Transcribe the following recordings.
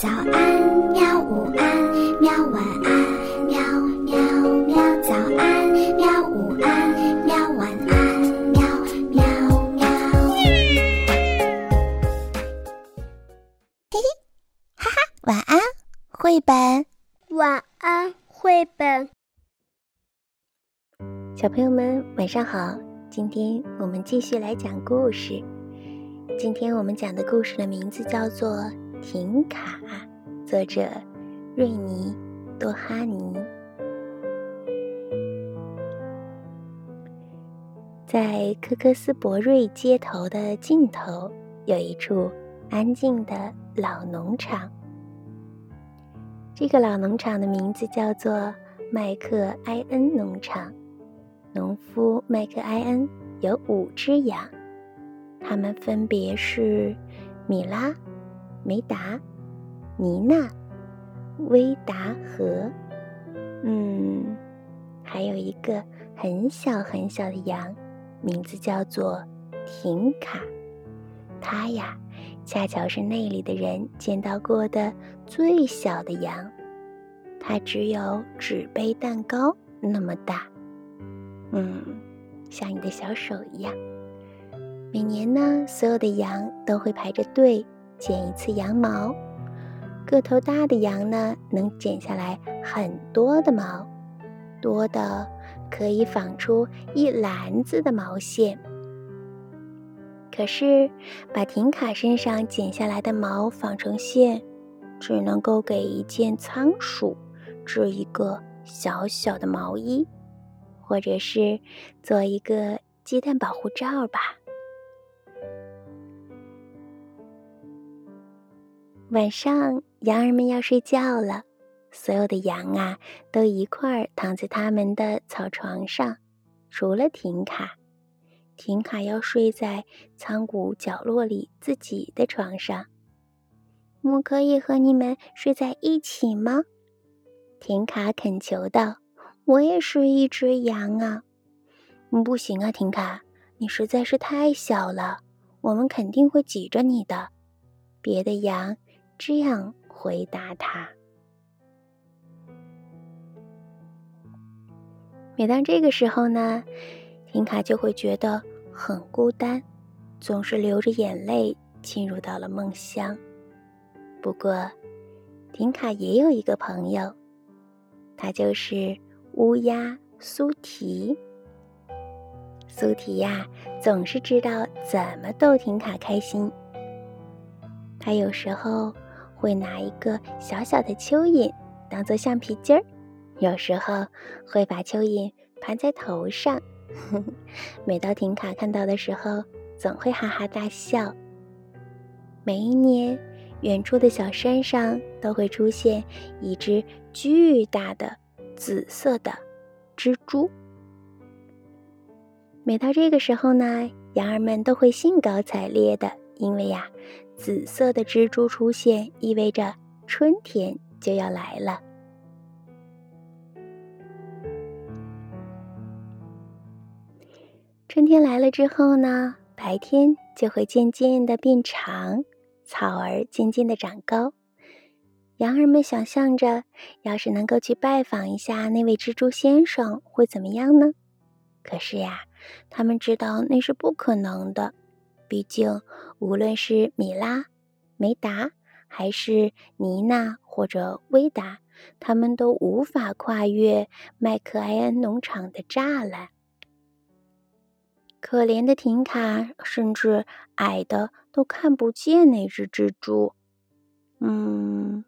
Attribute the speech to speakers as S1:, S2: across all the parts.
S1: 早安，喵！午安，喵！晚安，喵喵喵！早安，喵！午安，喵！晚安，喵喵喵！嘿嘿，哈哈，晚安，绘本。
S2: 晚安，绘本。
S3: 小朋友们，晚上好！今天我们继续来讲故事。今天我们讲的故事的名字叫做《停卡》，作者瑞尼·多哈尼。在科克斯伯瑞街头的尽头，有一处安静的老农场。这个老农场的名字叫做麦克埃恩农场。农夫麦克埃恩有五只羊，它们分别是米拉、梅达、妮娜、威达和……嗯，还有一个很小很小的羊，名字叫做廷卡。它呀，恰巧是那里的人见到过的最小的羊，它只有纸杯蛋糕那么大。嗯，像你的小手一样。每年呢，所有的羊都会排着队剪一次羊毛。个头大的羊呢，能剪下来很多的毛，多的可以纺出一篮子的毛线。可是，把婷卡身上剪下来的毛纺成线，只能够给一件仓鼠织一个小小的毛衣。或者是做一个鸡蛋保护罩吧。晚上，羊儿们要睡觉了，所有的羊啊都一块儿躺在他们的草床上，除了婷卡。婷卡要睡在仓谷角落里自己的床上。我可以和你们睡在一起吗？婷卡恳求道。我也是一只羊啊！不行啊，婷卡，你实在是太小了，我们肯定会挤着你的。别的羊这样回答他。每当这个时候呢，婷卡就会觉得很孤单，总是流着眼泪进入到了梦乡。不过，婷卡也有一个朋友，他就是。乌鸦苏提，苏提呀，总是知道怎么逗婷卡开心。他有时候会拿一个小小的蚯蚓当做橡皮筋儿，有时候会把蚯蚓盘在头上。每到婷卡看到的时候，总会哈哈大笑。每一年，远处的小山上都会出现一只巨大的。紫色的蜘蛛。每到这个时候呢，羊儿们都会兴高采烈的，因为呀，紫色的蜘蛛出现意味着春天就要来了。春天来了之后呢，白天就会渐渐的变长，草儿渐渐的长高。羊儿们想象着，要是能够去拜访一下那位蜘蛛先生，会怎么样呢？可是呀，他们知道那是不可能的。毕竟，无论是米拉、梅达，还是妮娜或者威达，他们都无法跨越麦克埃恩农场的栅栏。可怜的婷卡，甚至矮的都看不见那只蜘蛛。嗯。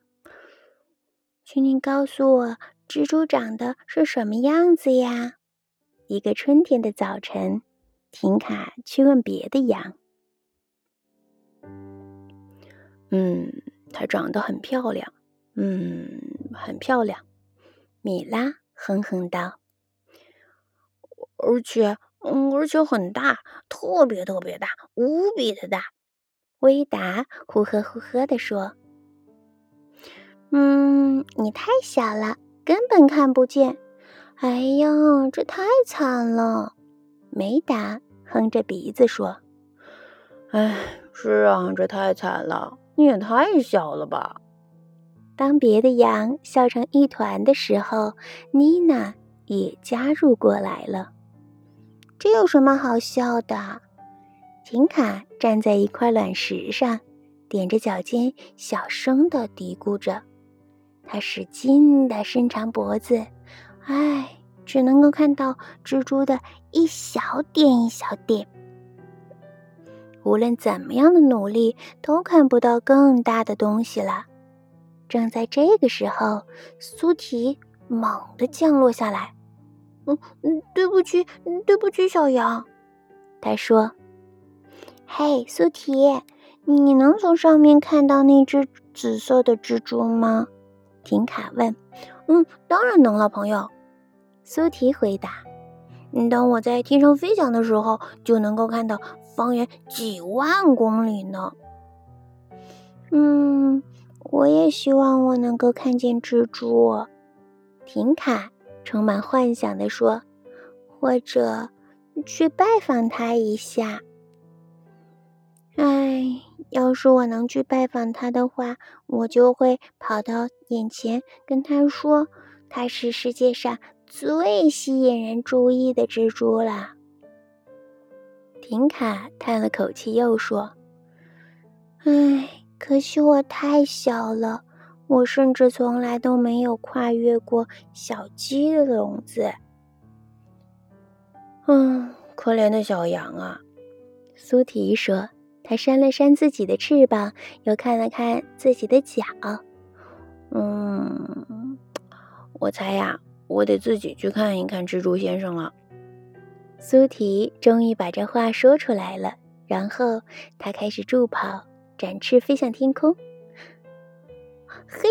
S3: 请你告诉我，蜘蛛长得是什么样子呀？一个春天的早晨，婷卡去问别的羊。嗯，她长得很漂亮。嗯，很漂亮。米拉哼哼道。
S4: 而且，嗯，而且很大，特别特别大，无比的大。
S3: 威达呼呵呼呵地说。嗯，你太小了，根本看不见。哎呀，这太惨了！梅达哼着鼻子说：“
S4: 哎，是啊，这太惨了。你也太小了吧？”
S3: 当别的羊笑成一团的时候，妮娜也加入过来了。
S2: 这有什么好笑的？
S3: 琴卡站在一块卵石上，踮着脚尖，小声的嘀咕着。他使劲的伸长脖子，唉，只能够看到蜘蛛的一小点一小点。无论怎么样的努力，都看不到更大的东西了。正在这个时候，苏提猛地降落下来。
S2: “嗯嗯，对不起，对不起，小羊。”
S3: 他说。
S2: “嘿，苏提，你能从上面看到那只紫色的蜘蛛吗？”
S3: 婷卡问。
S4: “嗯，当然能了，朋友。”
S3: 苏提回答。
S4: “当我在天上飞翔的时候，就能够看到方圆几万公里呢。”“
S2: 嗯。”我也希望我能够看见蜘蛛，
S3: 婷卡充满幻想地说：“
S2: 或者去拜访他一下。”哎，要是我能去拜访他的话，我就会跑到眼前跟他说：“他是世界上最吸引人注意的蜘蛛了。”
S3: 婷卡叹了口气，又说：“
S2: 唉。”可惜我太小了，我甚至从来都没有跨越过小鸡的笼子。
S4: 嗯，可怜的小羊啊！
S3: 苏提说。他扇了扇自己的翅膀，又看了看自己的脚。
S4: 嗯，我猜呀，我得自己去看一看蜘蛛先生了。
S3: 苏提终于把这话说出来了，然后他开始助跑。展翅飞向天空。
S2: 嘿，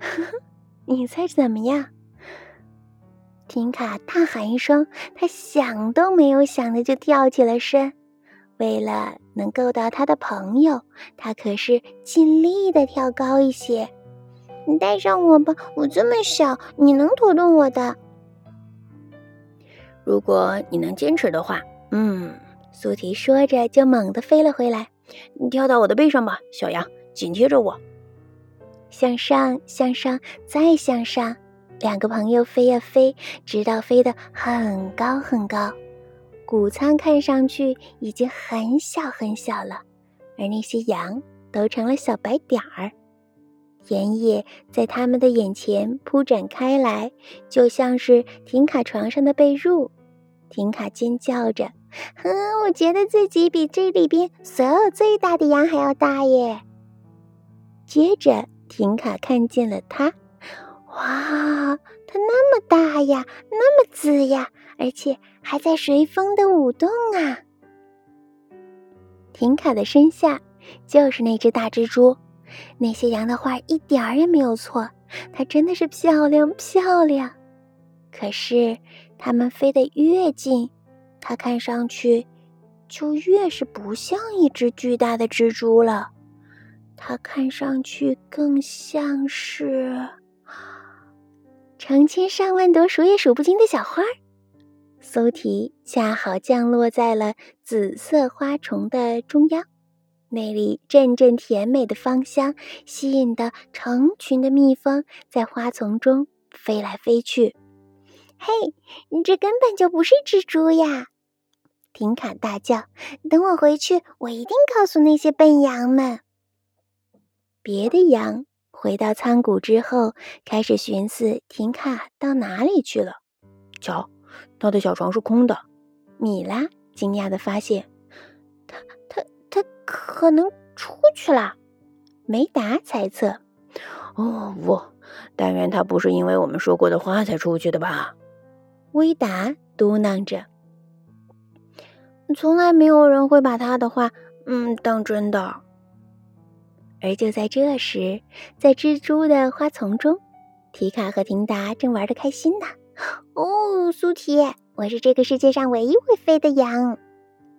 S2: 你猜怎么样？婷卡大喊一声，他想都没有想的就跳起了身。为了能够到他的朋友，他可是尽力的跳高一些。你带上我吧，我这么小，你能驮动我的。
S4: 如果你能坚持的话，嗯。
S3: 苏提说着，就猛地飞了回来。
S4: 你跳到我的背上吧，小羊，紧贴着我。
S3: 向上，向上，再向上。两个朋友飞呀飞，直到飞得很高很高。谷仓看上去已经很小很小了，而那些羊都成了小白点儿。田野在他们的眼前铺展开来，就像是停卡床上的被褥。停卡尖叫着。
S2: 哼，我觉得自己比这里边所有最大的羊还要大耶。
S3: 接着，婷卡看见了它，
S2: 哇，它那么大呀，那么紫呀，而且还在随风的舞动啊！
S3: 婷卡的身下就是那只大蜘蛛，那些羊的画一点儿也没有错，它真的是漂亮漂亮。可是，它们飞得越近。它看上去就越是不像一只巨大的蜘蛛了，它看上去更像是成千上万朵数也数不清的小花。苏提恰好降落在了紫色花丛的中央，那里阵阵甜美的芳香吸引的成群的蜜蜂在花丛中飞来飞去。
S2: 嘿，你这根本就不是蜘蛛呀！婷卡大叫：“等我回去，我一定告诉那些笨羊们。”
S3: 别的羊回到仓谷之后，开始寻思婷卡到哪里去了。
S4: 瞧，他的小床是空的。
S3: 米拉惊讶的发现：“
S2: 他、他、他可能出去了。”
S3: 梅达猜测：“
S4: 哦，不，但愿他不是因为我们说过的话才出去的吧？”
S3: 威达嘟囔着。
S2: 从来没有人会把他的话，嗯，当真的。
S3: 而就在这时，在蜘蛛的花丛中，提卡和廷达正玩得开心呢。
S2: 哦，苏提，我是这个世界上唯一会飞的羊。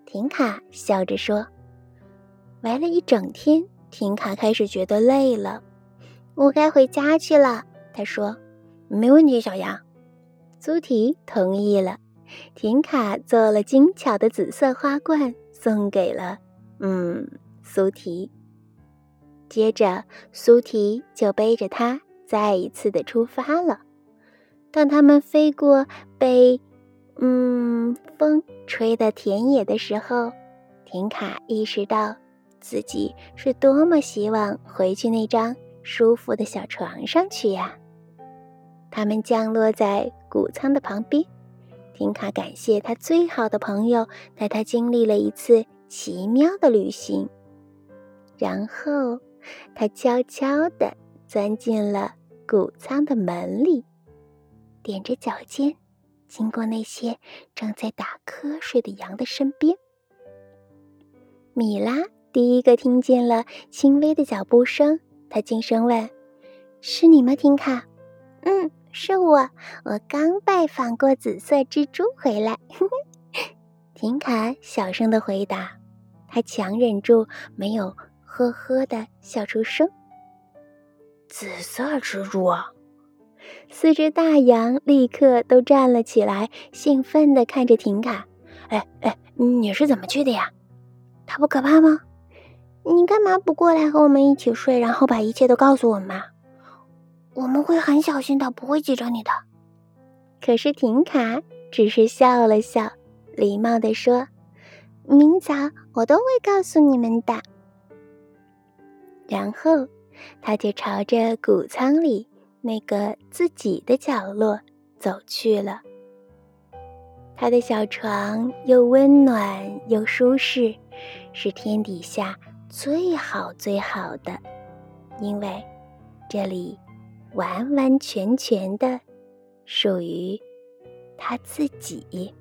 S3: 婷卡笑着说：“玩了一整天，婷卡开始觉得累了，
S2: 我该回家去了。”
S3: 他说：“
S4: 没问题，小羊。”
S3: 苏提同意了。婷卡做了精巧的紫色花冠，送给了嗯苏提。接着，苏提就背着它再一次的出发了。当他们飞过被嗯风吹的田野的时候，婷卡意识到自己是多么希望回去那张舒服的小床上去呀！他们降落在谷仓的旁边，婷卡感谢他最好的朋友带他经历了一次奇妙的旅行，然后。他悄悄地钻进了谷仓的门里，踮着脚尖，经过那些正在打瞌睡的羊的身边。米拉第一个听见了轻微的脚步声，他轻声问：“是你吗，婷卡？”“
S5: 嗯，是我，我刚拜访过紫色蜘蛛回来。”
S3: 婷卡小声的回答，他强忍住没有。呵呵的笑出声。
S6: 紫色蜘蛛，
S3: 四只大羊立刻都站了起来，兴奋的看着婷卡。
S6: 哎哎，你是怎么去的呀？
S3: 它不可怕吗？
S5: 你干嘛不过来和我们一起睡，然后把一切都告诉我们？我们会很小心的，不会挤着你的。
S3: 可是婷卡只是笑了笑，礼貌地说：“
S5: 明早我都会告诉你们的。”
S3: 然后，他就朝着谷仓里那个自己的角落走去了。他的小床又温暖又舒适，是天底下最好最好的，因为这里完完全全的属于他自己。